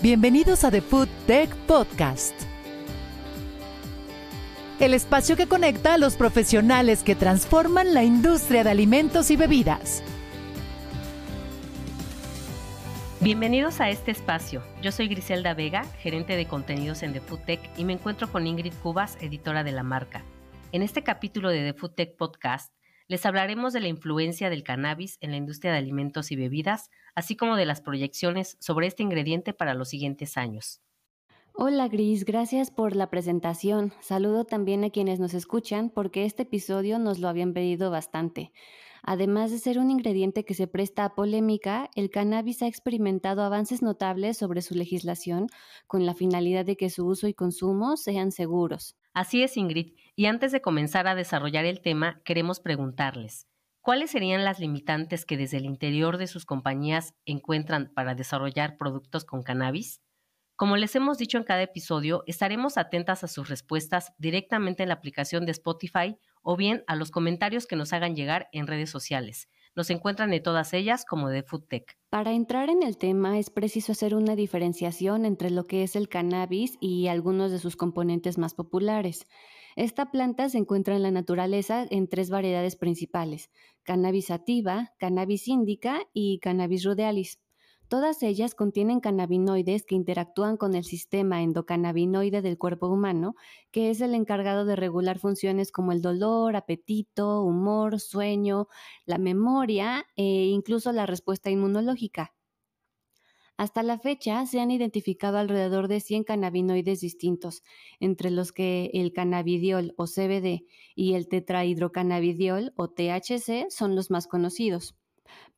Bienvenidos a The Food Tech Podcast. El espacio que conecta a los profesionales que transforman la industria de alimentos y bebidas. Bienvenidos a este espacio. Yo soy Griselda Vega, gerente de contenidos en The Food Tech y me encuentro con Ingrid Cubas, editora de la marca. En este capítulo de The Food Tech Podcast les hablaremos de la influencia del cannabis en la industria de alimentos y bebidas, así como de las proyecciones sobre este ingrediente para los siguientes años. Hola Gris, gracias por la presentación. Saludo también a quienes nos escuchan porque este episodio nos lo habían pedido bastante. Además de ser un ingrediente que se presta a polémica, el cannabis ha experimentado avances notables sobre su legislación con la finalidad de que su uso y consumo sean seguros. Así es, Ingrid. Y antes de comenzar a desarrollar el tema, queremos preguntarles, ¿cuáles serían las limitantes que desde el interior de sus compañías encuentran para desarrollar productos con cannabis? Como les hemos dicho en cada episodio, estaremos atentas a sus respuestas directamente en la aplicación de Spotify o bien a los comentarios que nos hagan llegar en redes sociales. Nos encuentran en todas ellas como de FoodTech. Para entrar en el tema es preciso hacer una diferenciación entre lo que es el cannabis y algunos de sus componentes más populares. Esta planta se encuentra en la naturaleza en tres variedades principales, cannabis sativa, cannabis índica y cannabis rudealis. Todas ellas contienen cannabinoides que interactúan con el sistema endocannabinoide del cuerpo humano, que es el encargado de regular funciones como el dolor, apetito, humor, sueño, la memoria e incluso la respuesta inmunológica. Hasta la fecha se han identificado alrededor de 100 cannabinoides distintos, entre los que el cannabidiol o CBD y el tetrahidrocannabidiol o THC son los más conocidos.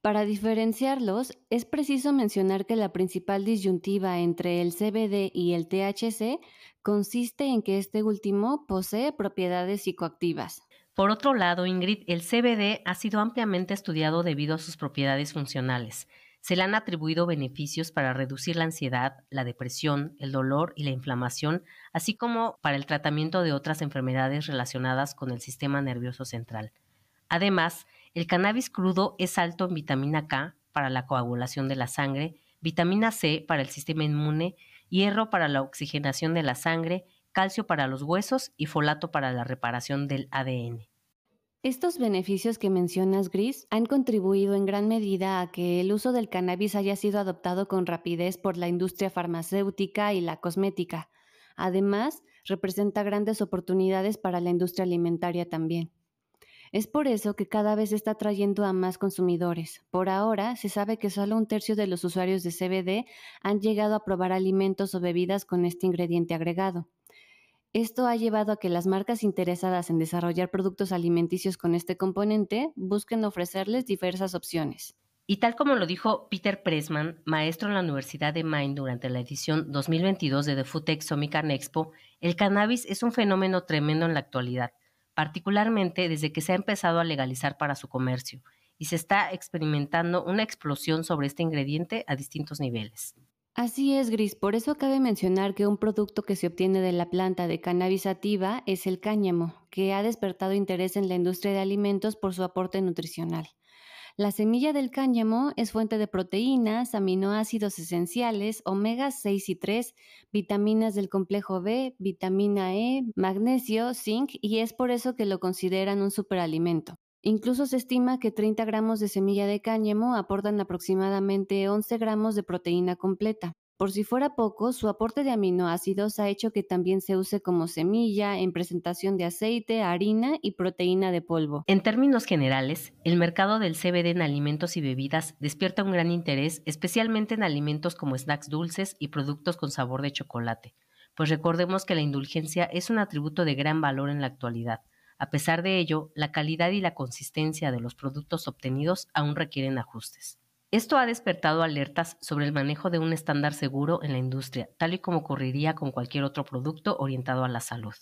Para diferenciarlos, es preciso mencionar que la principal disyuntiva entre el CBD y el THC consiste en que este último posee propiedades psicoactivas. Por otro lado, Ingrid, el CBD ha sido ampliamente estudiado debido a sus propiedades funcionales. Se le han atribuido beneficios para reducir la ansiedad, la depresión, el dolor y la inflamación, así como para el tratamiento de otras enfermedades relacionadas con el sistema nervioso central. Además, el cannabis crudo es alto en vitamina K para la coagulación de la sangre, vitamina C para el sistema inmune, hierro para la oxigenación de la sangre, calcio para los huesos y folato para la reparación del ADN. Estos beneficios que mencionas, Gris, han contribuido en gran medida a que el uso del cannabis haya sido adoptado con rapidez por la industria farmacéutica y la cosmética. Además, representa grandes oportunidades para la industria alimentaria también. Es por eso que cada vez está trayendo a más consumidores. Por ahora, se sabe que solo un tercio de los usuarios de CBD han llegado a probar alimentos o bebidas con este ingrediente agregado. Esto ha llevado a que las marcas interesadas en desarrollar productos alimenticios con este componente busquen ofrecerles diversas opciones. Y tal como lo dijo Peter Pressman, maestro en la Universidad de Maine durante la edición 2022 de The Food Exomican Expo, el cannabis es un fenómeno tremendo en la actualidad particularmente desde que se ha empezado a legalizar para su comercio y se está experimentando una explosión sobre este ingrediente a distintos niveles. Así es, Gris. Por eso cabe mencionar que un producto que se obtiene de la planta de cannabis sativa es el cáñamo, que ha despertado interés en la industria de alimentos por su aporte nutricional. La semilla del cáñamo es fuente de proteínas, aminoácidos esenciales, omega 6 y 3, vitaminas del complejo B, vitamina E, magnesio, zinc y es por eso que lo consideran un superalimento. Incluso se estima que 30 gramos de semilla de cáñamo aportan aproximadamente 11 gramos de proteína completa. Por si fuera poco, su aporte de aminoácidos ha hecho que también se use como semilla en presentación de aceite, harina y proteína de polvo. En términos generales, el mercado del CBD en alimentos y bebidas despierta un gran interés, especialmente en alimentos como snacks dulces y productos con sabor de chocolate, pues recordemos que la indulgencia es un atributo de gran valor en la actualidad. A pesar de ello, la calidad y la consistencia de los productos obtenidos aún requieren ajustes. Esto ha despertado alertas sobre el manejo de un estándar seguro en la industria, tal y como ocurriría con cualquier otro producto orientado a la salud.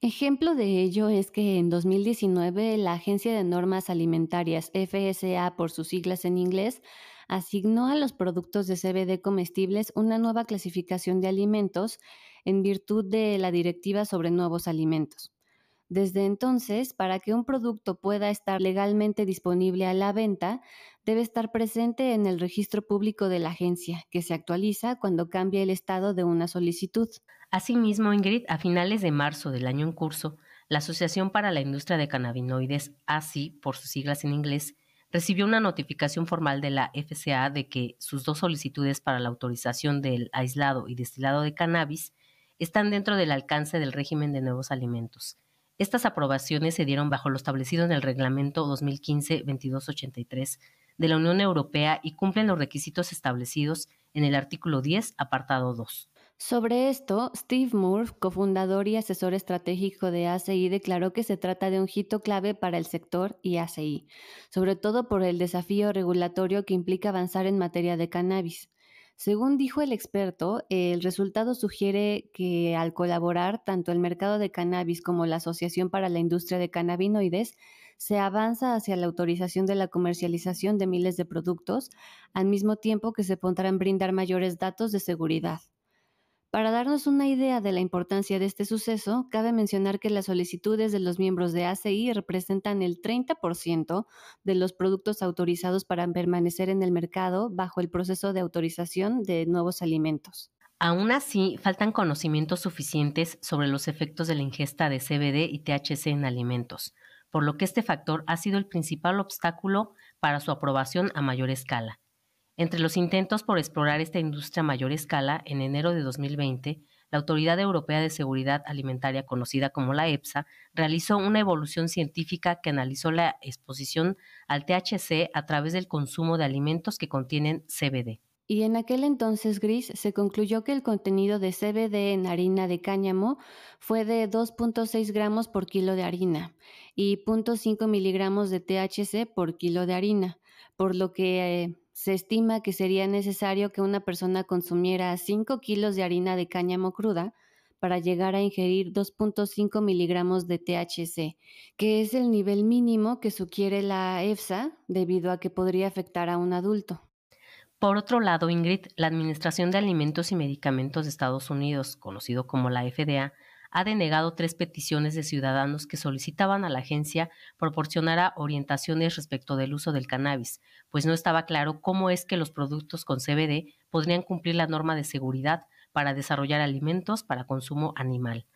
Ejemplo de ello es que en 2019 la Agencia de Normas Alimentarias, FSA por sus siglas en inglés, asignó a los productos de CBD comestibles una nueva clasificación de alimentos en virtud de la Directiva sobre Nuevos Alimentos. Desde entonces, para que un producto pueda estar legalmente disponible a la venta, debe estar presente en el registro público de la agencia, que se actualiza cuando cambia el estado de una solicitud. Asimismo, Ingrid, a finales de marzo del año en curso, la Asociación para la Industria de Cannabinoides, ASI, por sus siglas en inglés, recibió una notificación formal de la FCA de que sus dos solicitudes para la autorización del aislado y destilado de cannabis están dentro del alcance del régimen de nuevos alimentos. Estas aprobaciones se dieron bajo lo establecido en el Reglamento 2015-2283 de la Unión Europea y cumplen los requisitos establecidos en el artículo 10, apartado 2. Sobre esto, Steve Moore, cofundador y asesor estratégico de ACI, declaró que se trata de un hito clave para el sector y ACI, sobre todo por el desafío regulatorio que implica avanzar en materia de cannabis. Según dijo el experto, el resultado sugiere que al colaborar tanto el mercado de cannabis como la Asociación para la Industria de Cannabinoides, se avanza hacia la autorización de la comercialización de miles de productos, al mismo tiempo que se podrán brindar mayores datos de seguridad. Para darnos una idea de la importancia de este suceso, cabe mencionar que las solicitudes de los miembros de ACI representan el 30% de los productos autorizados para permanecer en el mercado bajo el proceso de autorización de nuevos alimentos. Aún así, faltan conocimientos suficientes sobre los efectos de la ingesta de CBD y THC en alimentos, por lo que este factor ha sido el principal obstáculo para su aprobación a mayor escala. Entre los intentos por explorar esta industria a mayor escala, en enero de 2020, la Autoridad Europea de Seguridad Alimentaria, conocida como la EPSA, realizó una evolución científica que analizó la exposición al THC a través del consumo de alimentos que contienen CBD. Y en aquel entonces, Gris, se concluyó que el contenido de CBD en harina de cáñamo fue de 2.6 gramos por kilo de harina y 0.5 miligramos de THC por kilo de harina, por lo que eh, se estima que sería necesario que una persona consumiera 5 kilos de harina de cáñamo cruda para llegar a ingerir 2.5 miligramos de THC, que es el nivel mínimo que sugiere la EFSA debido a que podría afectar a un adulto. Por otro lado, Ingrid, la Administración de Alimentos y Medicamentos de Estados Unidos, conocido como la FDA, ha denegado tres peticiones de ciudadanos que solicitaban a la agencia proporcionara orientaciones respecto del uso del cannabis, pues no estaba claro cómo es que los productos con CBD podrían cumplir la norma de seguridad para desarrollar alimentos para consumo animal.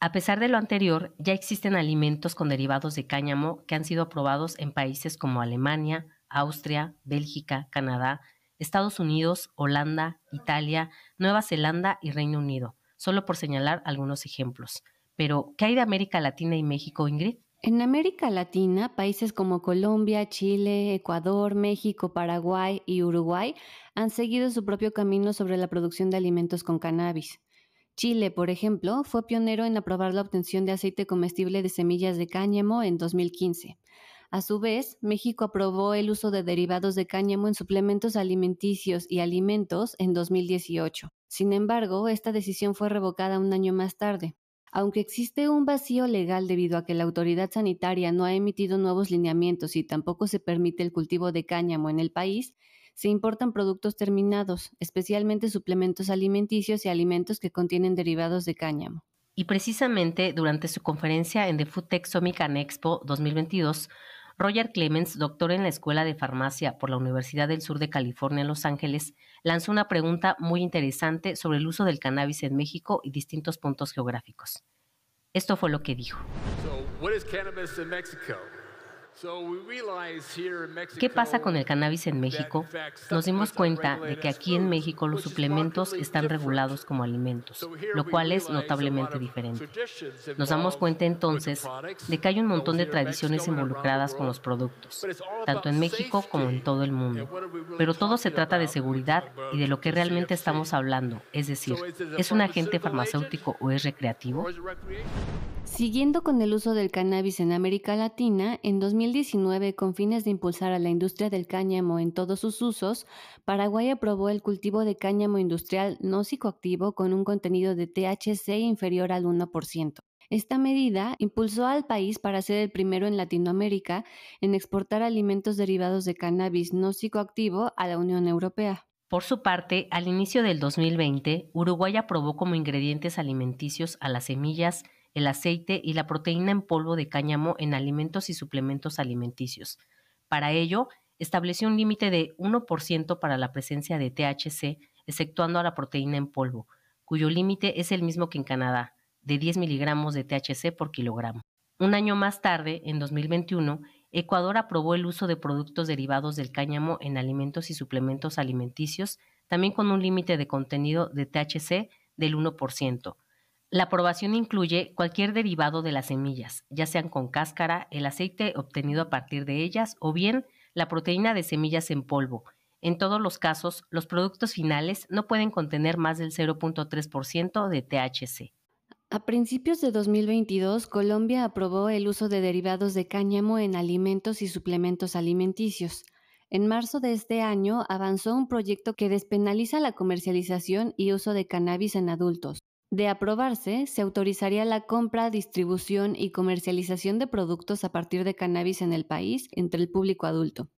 A pesar de lo anterior, ya existen alimentos con derivados de cáñamo que han sido aprobados en países como Alemania, Austria, Bélgica, Canadá, Estados Unidos, Holanda, Italia, Nueva Zelanda y Reino Unido solo por señalar algunos ejemplos. Pero, ¿qué hay de América Latina y México, Ingrid? En América Latina, países como Colombia, Chile, Ecuador, México, Paraguay y Uruguay han seguido su propio camino sobre la producción de alimentos con cannabis. Chile, por ejemplo, fue pionero en aprobar la obtención de aceite comestible de semillas de cáñamo en 2015. A su vez, México aprobó el uso de derivados de cáñamo en suplementos alimenticios y alimentos en 2018. Sin embargo, esta decisión fue revocada un año más tarde. Aunque existe un vacío legal debido a que la autoridad sanitaria no ha emitido nuevos lineamientos y tampoco se permite el cultivo de cáñamo en el país, se importan productos terminados, especialmente suplementos alimenticios y alimentos que contienen derivados de cáñamo. Y precisamente durante su conferencia en The Food Tech Expo 2022, Roger Clemens, doctor en la Escuela de Farmacia por la Universidad del Sur de California en Los Ángeles, lanzó una pregunta muy interesante sobre el uso del cannabis en México y distintos puntos geográficos. Esto fue lo que dijo. ¿Qué pasa con el cannabis en México? Nos dimos cuenta de que aquí en México los suplementos están regulados como alimentos, lo cual es notablemente diferente. Nos damos cuenta entonces de que hay un montón de tradiciones involucradas con los productos, tanto en México como en todo el mundo. Pero todo se trata de seguridad y de lo que realmente estamos hablando, es decir, ¿es un agente farmacéutico o es recreativo? Siguiendo con el uso del cannabis en América Latina, en 2019, con fines de impulsar a la industria del cáñamo en todos sus usos, Paraguay aprobó el cultivo de cáñamo industrial no psicoactivo con un contenido de THC inferior al 1%. Esta medida impulsó al país para ser el primero en Latinoamérica en exportar alimentos derivados de cannabis no psicoactivo a la Unión Europea. Por su parte, al inicio del 2020, Uruguay aprobó como ingredientes alimenticios a las semillas el aceite y la proteína en polvo de cáñamo en alimentos y suplementos alimenticios. Para ello, estableció un límite de 1% para la presencia de THC, exceptuando a la proteína en polvo, cuyo límite es el mismo que en Canadá, de 10 miligramos de THC por kilogramo. Un año más tarde, en 2021, Ecuador aprobó el uso de productos derivados del cáñamo en alimentos y suplementos alimenticios, también con un límite de contenido de THC del 1%. La aprobación incluye cualquier derivado de las semillas, ya sean con cáscara, el aceite obtenido a partir de ellas o bien la proteína de semillas en polvo. En todos los casos, los productos finales no pueden contener más del 0.3% de THC. A principios de 2022, Colombia aprobó el uso de derivados de cáñamo en alimentos y suplementos alimenticios. En marzo de este año avanzó un proyecto que despenaliza la comercialización y uso de cannabis en adultos. De aprobarse, se autorizaría la compra, distribución y comercialización de productos a partir de cannabis en el país entre el público adulto.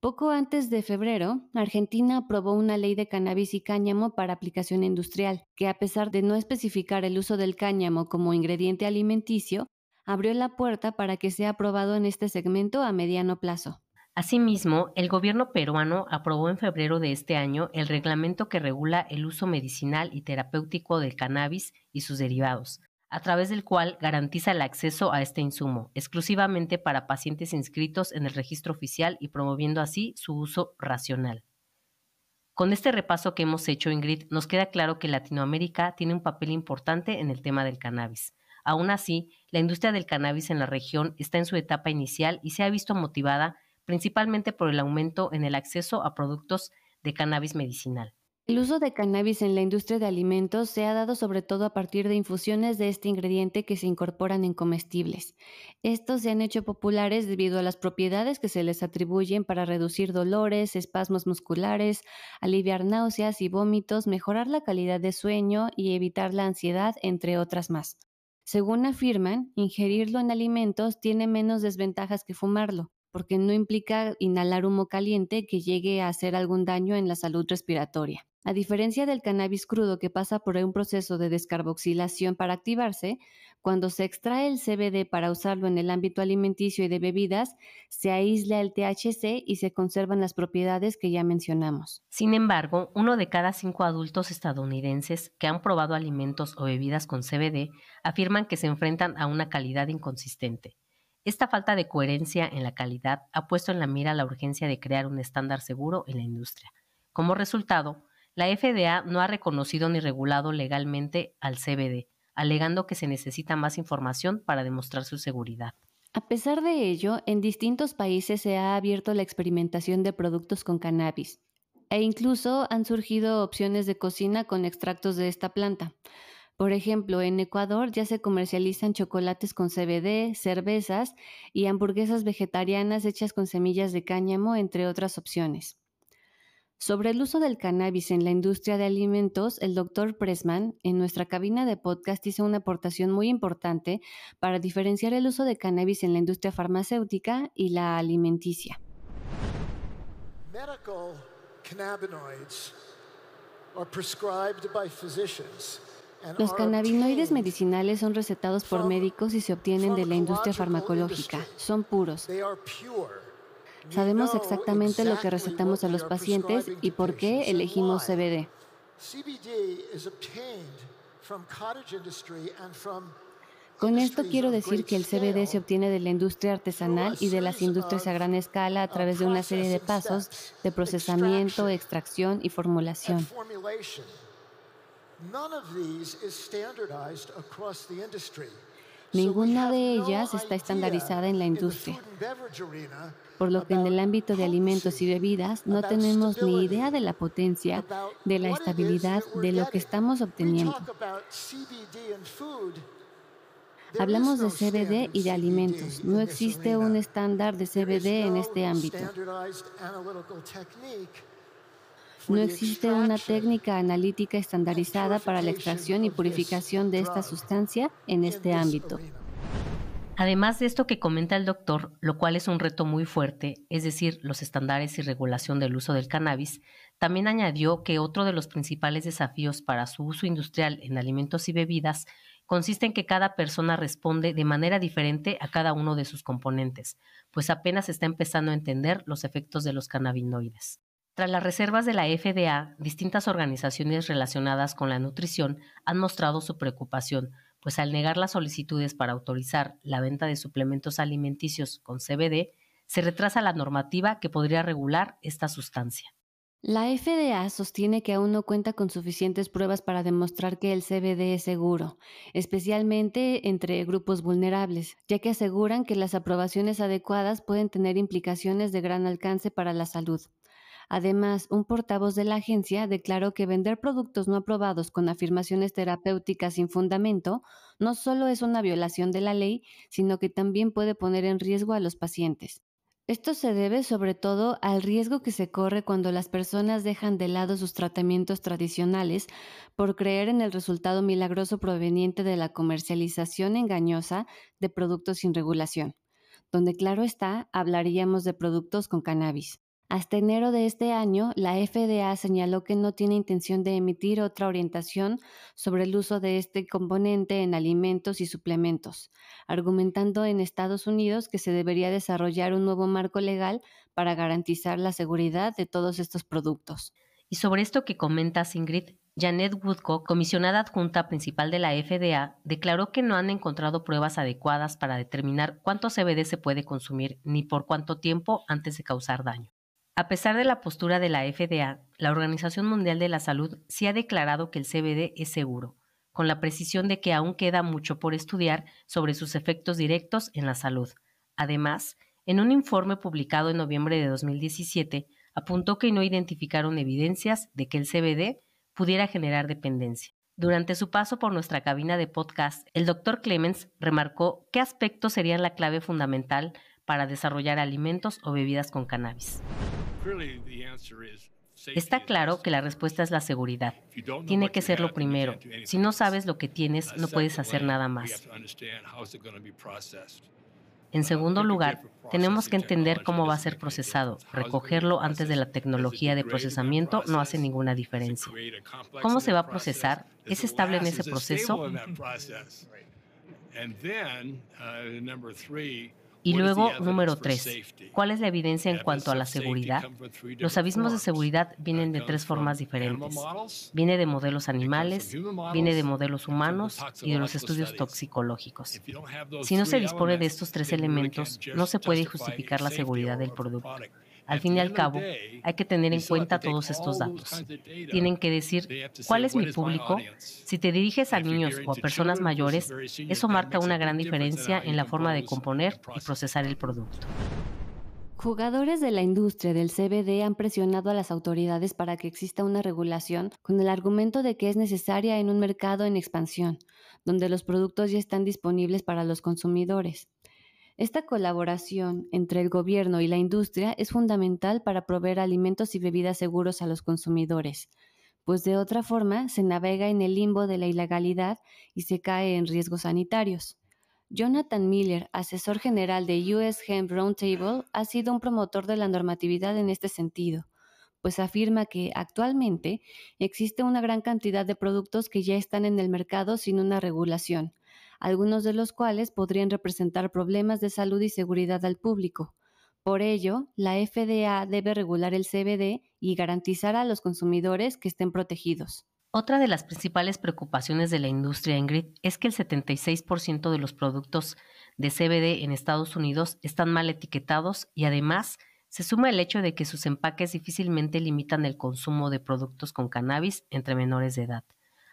Poco antes de febrero, Argentina aprobó una ley de cannabis y cáñamo para aplicación industrial, que a pesar de no especificar el uso del cáñamo como ingrediente alimenticio, abrió la puerta para que sea aprobado en este segmento a mediano plazo. Asimismo, el gobierno peruano aprobó en febrero de este año el reglamento que regula el uso medicinal y terapéutico del cannabis y sus derivados, a través del cual garantiza el acceso a este insumo, exclusivamente para pacientes inscritos en el registro oficial y promoviendo así su uso racional. Con este repaso que hemos hecho, Ingrid, nos queda claro que Latinoamérica tiene un papel importante en el tema del cannabis. Aún así, la industria del cannabis en la región está en su etapa inicial y se ha visto motivada principalmente por el aumento en el acceso a productos de cannabis medicinal. El uso de cannabis en la industria de alimentos se ha dado sobre todo a partir de infusiones de este ingrediente que se incorporan en comestibles. Estos se han hecho populares debido a las propiedades que se les atribuyen para reducir dolores, espasmos musculares, aliviar náuseas y vómitos, mejorar la calidad de sueño y evitar la ansiedad, entre otras más. Según afirman, ingerirlo en alimentos tiene menos desventajas que fumarlo porque no implica inhalar humo caliente que llegue a hacer algún daño en la salud respiratoria. A diferencia del cannabis crudo que pasa por un proceso de descarboxilación para activarse, cuando se extrae el CBD para usarlo en el ámbito alimenticio y de bebidas, se aísla el THC y se conservan las propiedades que ya mencionamos. Sin embargo, uno de cada cinco adultos estadounidenses que han probado alimentos o bebidas con CBD afirman que se enfrentan a una calidad inconsistente. Esta falta de coherencia en la calidad ha puesto en la mira la urgencia de crear un estándar seguro en la industria. Como resultado, la FDA no ha reconocido ni regulado legalmente al CBD, alegando que se necesita más información para demostrar su seguridad. A pesar de ello, en distintos países se ha abierto la experimentación de productos con cannabis e incluso han surgido opciones de cocina con extractos de esta planta. Por ejemplo, en Ecuador ya se comercializan chocolates con CBD, cervezas y hamburguesas vegetarianas hechas con semillas de cáñamo, entre otras opciones. Sobre el uso del cannabis en la industria de alimentos, el doctor Pressman en nuestra cabina de podcast hizo una aportación muy importante para diferenciar el uso de cannabis en la industria farmacéutica y la alimenticia. Medical cannabinoids are prescribed by physicians los cannabinoides medicinales son recetados por médicos y se obtienen de la industria farmacológica. Son puros. Sabemos exactamente lo que recetamos a los pacientes y por qué elegimos CBD. Con esto quiero decir que el CBD se obtiene de la industria artesanal y de las industrias a gran escala a través de una serie de pasos de procesamiento, extracción y formulación. Ninguna de ellas está estandarizada en la industria, por lo que en el ámbito de alimentos y bebidas no tenemos ni idea de la potencia, de la estabilidad de lo que estamos obteniendo. Hablamos de CBD y de alimentos. No existe un estándar de CBD en este ámbito. No existe una técnica analítica estandarizada para la extracción y purificación de esta sustancia en este ámbito. Además de esto que comenta el doctor, lo cual es un reto muy fuerte, es decir, los estándares y regulación del uso del cannabis, también añadió que otro de los principales desafíos para su uso industrial en alimentos y bebidas consiste en que cada persona responde de manera diferente a cada uno de sus componentes, pues apenas está empezando a entender los efectos de los cannabinoides. Tras las reservas de la FDA, distintas organizaciones relacionadas con la nutrición han mostrado su preocupación, pues al negar las solicitudes para autorizar la venta de suplementos alimenticios con CBD, se retrasa la normativa que podría regular esta sustancia. La FDA sostiene que aún no cuenta con suficientes pruebas para demostrar que el CBD es seguro, especialmente entre grupos vulnerables, ya que aseguran que las aprobaciones adecuadas pueden tener implicaciones de gran alcance para la salud. Además, un portavoz de la agencia declaró que vender productos no aprobados con afirmaciones terapéuticas sin fundamento no solo es una violación de la ley, sino que también puede poner en riesgo a los pacientes. Esto se debe sobre todo al riesgo que se corre cuando las personas dejan de lado sus tratamientos tradicionales por creer en el resultado milagroso proveniente de la comercialización engañosa de productos sin regulación, donde claro está, hablaríamos de productos con cannabis. Hasta enero de este año, la FDA señaló que no tiene intención de emitir otra orientación sobre el uso de este componente en alimentos y suplementos, argumentando en Estados Unidos que se debería desarrollar un nuevo marco legal para garantizar la seguridad de todos estos productos. Y sobre esto que comenta Ingrid, Janet Woodcock, comisionada adjunta principal de la FDA, declaró que no han encontrado pruebas adecuadas para determinar cuánto CBD se puede consumir ni por cuánto tiempo antes de causar daño. A pesar de la postura de la FDA, la Organización Mundial de la Salud sí ha declarado que el CBD es seguro, con la precisión de que aún queda mucho por estudiar sobre sus efectos directos en la salud. Además, en un informe publicado en noviembre de 2017, apuntó que no identificaron evidencias de que el CBD pudiera generar dependencia. Durante su paso por nuestra cabina de podcast, el doctor Clemens remarcó qué aspectos serían la clave fundamental para desarrollar alimentos o bebidas con cannabis. Está claro que la respuesta es la seguridad. Tiene que ser lo primero. Si no sabes lo que tienes, no puedes hacer nada más. En segundo lugar, tenemos que entender cómo va a ser procesado. Recogerlo antes de la tecnología de procesamiento no hace ninguna diferencia. ¿Cómo se va a procesar? ¿Es estable en ese proceso? Y luego, número tres, ¿cuál es la evidencia en cuanto a la seguridad? Los abismos de seguridad vienen de tres formas diferentes. Viene de modelos animales, viene de modelos humanos y de los estudios toxicológicos. Si no se dispone de estos tres elementos, no se puede justificar la seguridad del producto. Al fin y al cabo, hay que tener en cuenta todos estos datos. Tienen que decir cuál es mi público. Si te diriges a niños o a personas mayores, eso marca una gran diferencia en la forma de componer y procesar el producto. Jugadores de la industria del CBD han presionado a las autoridades para que exista una regulación con el argumento de que es necesaria en un mercado en expansión, donde los productos ya están disponibles para los consumidores. Esta colaboración entre el gobierno y la industria es fundamental para proveer alimentos y bebidas seguros a los consumidores, pues de otra forma se navega en el limbo de la ilegalidad y se cae en riesgos sanitarios. Jonathan Miller, asesor general de US Hemp Roundtable, ha sido un promotor de la normatividad en este sentido, pues afirma que actualmente existe una gran cantidad de productos que ya están en el mercado sin una regulación, algunos de los cuales podrían representar problemas de salud y seguridad al público. Por ello, la FDA debe regular el CBD y garantizar a los consumidores que estén protegidos. Otra de las principales preocupaciones de la industria Ingrid es que el 76% de los productos de CBD en Estados Unidos están mal etiquetados y además se suma el hecho de que sus empaques difícilmente limitan el consumo de productos con cannabis entre menores de edad.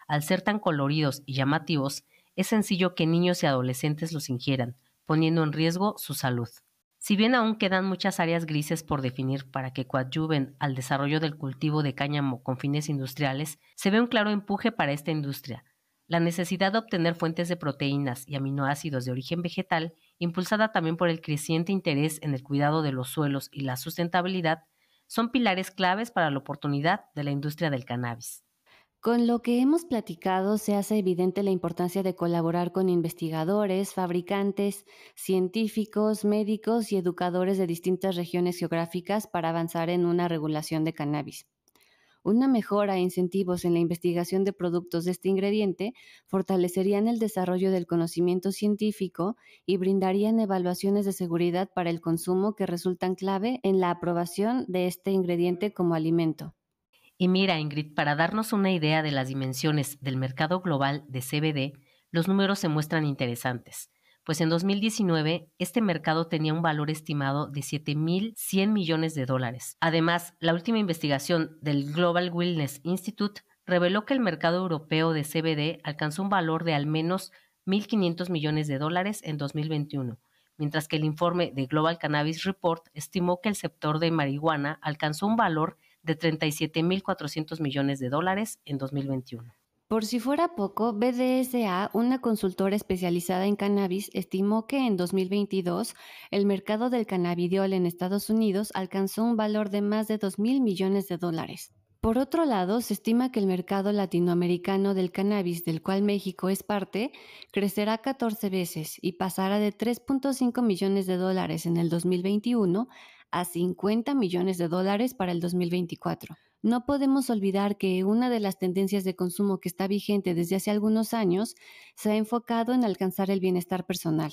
Al ser tan coloridos y llamativos, es sencillo que niños y adolescentes los ingieran, poniendo en riesgo su salud. Si bien aún quedan muchas áreas grises por definir para que coadyuven al desarrollo del cultivo de cáñamo con fines industriales, se ve un claro empuje para esta industria. La necesidad de obtener fuentes de proteínas y aminoácidos de origen vegetal, impulsada también por el creciente interés en el cuidado de los suelos y la sustentabilidad, son pilares claves para la oportunidad de la industria del cannabis. Con lo que hemos platicado se hace evidente la importancia de colaborar con investigadores, fabricantes, científicos, médicos y educadores de distintas regiones geográficas para avanzar en una regulación de cannabis. Una mejora e incentivos en la investigación de productos de este ingrediente fortalecerían el desarrollo del conocimiento científico y brindarían evaluaciones de seguridad para el consumo que resultan clave en la aprobación de este ingrediente como alimento. Y mira, Ingrid, para darnos una idea de las dimensiones del mercado global de CBD, los números se muestran interesantes, pues en 2019 este mercado tenía un valor estimado de 7.100 millones de dólares. Además, la última investigación del Global Wellness Institute reveló que el mercado europeo de CBD alcanzó un valor de al menos 1.500 millones de dólares en 2021, mientras que el informe de Global Cannabis Report estimó que el sector de marihuana alcanzó un valor de 37.400 millones de dólares en 2021. Por si fuera poco, BDSA, una consultora especializada en cannabis, estimó que en 2022 el mercado del cannabidiol en Estados Unidos alcanzó un valor de más de 2.000 millones de dólares. Por otro lado, se estima que el mercado latinoamericano del cannabis, del cual México es parte, crecerá 14 veces y pasará de 3.5 millones de dólares en el 2021 a 50 millones de dólares para el 2024. No podemos olvidar que una de las tendencias de consumo que está vigente desde hace algunos años se ha enfocado en alcanzar el bienestar personal.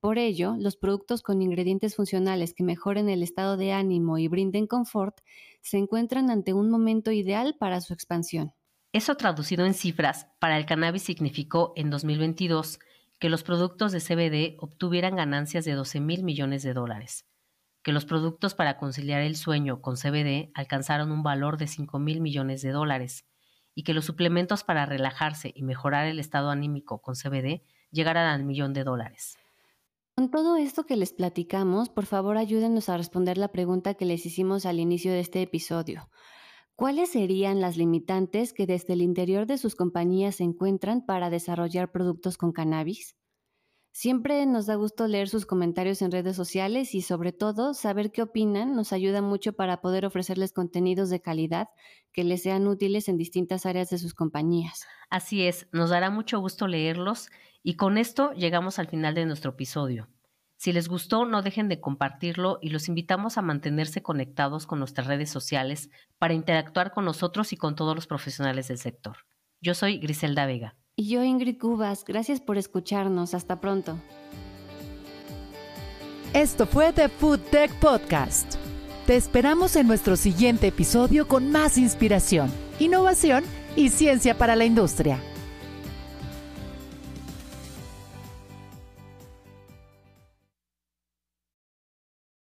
Por ello, los productos con ingredientes funcionales que mejoren el estado de ánimo y brinden confort se encuentran ante un momento ideal para su expansión. Eso traducido en cifras, para el cannabis significó en 2022 que los productos de CBD obtuvieran ganancias de 12 mil millones de dólares que los productos para conciliar el sueño con CBD alcanzaron un valor de 5 mil millones de dólares y que los suplementos para relajarse y mejorar el estado anímico con CBD llegaran al millón de dólares. Con todo esto que les platicamos, por favor ayúdenos a responder la pregunta que les hicimos al inicio de este episodio. ¿Cuáles serían las limitantes que desde el interior de sus compañías se encuentran para desarrollar productos con cannabis? Siempre nos da gusto leer sus comentarios en redes sociales y sobre todo saber qué opinan nos ayuda mucho para poder ofrecerles contenidos de calidad que les sean útiles en distintas áreas de sus compañías. Así es, nos dará mucho gusto leerlos y con esto llegamos al final de nuestro episodio. Si les gustó, no dejen de compartirlo y los invitamos a mantenerse conectados con nuestras redes sociales para interactuar con nosotros y con todos los profesionales del sector. Yo soy Griselda Vega. Y yo, Ingrid Cubas, gracias por escucharnos. Hasta pronto. Esto fue The Food Tech Podcast. Te esperamos en nuestro siguiente episodio con más inspiración, innovación y ciencia para la industria.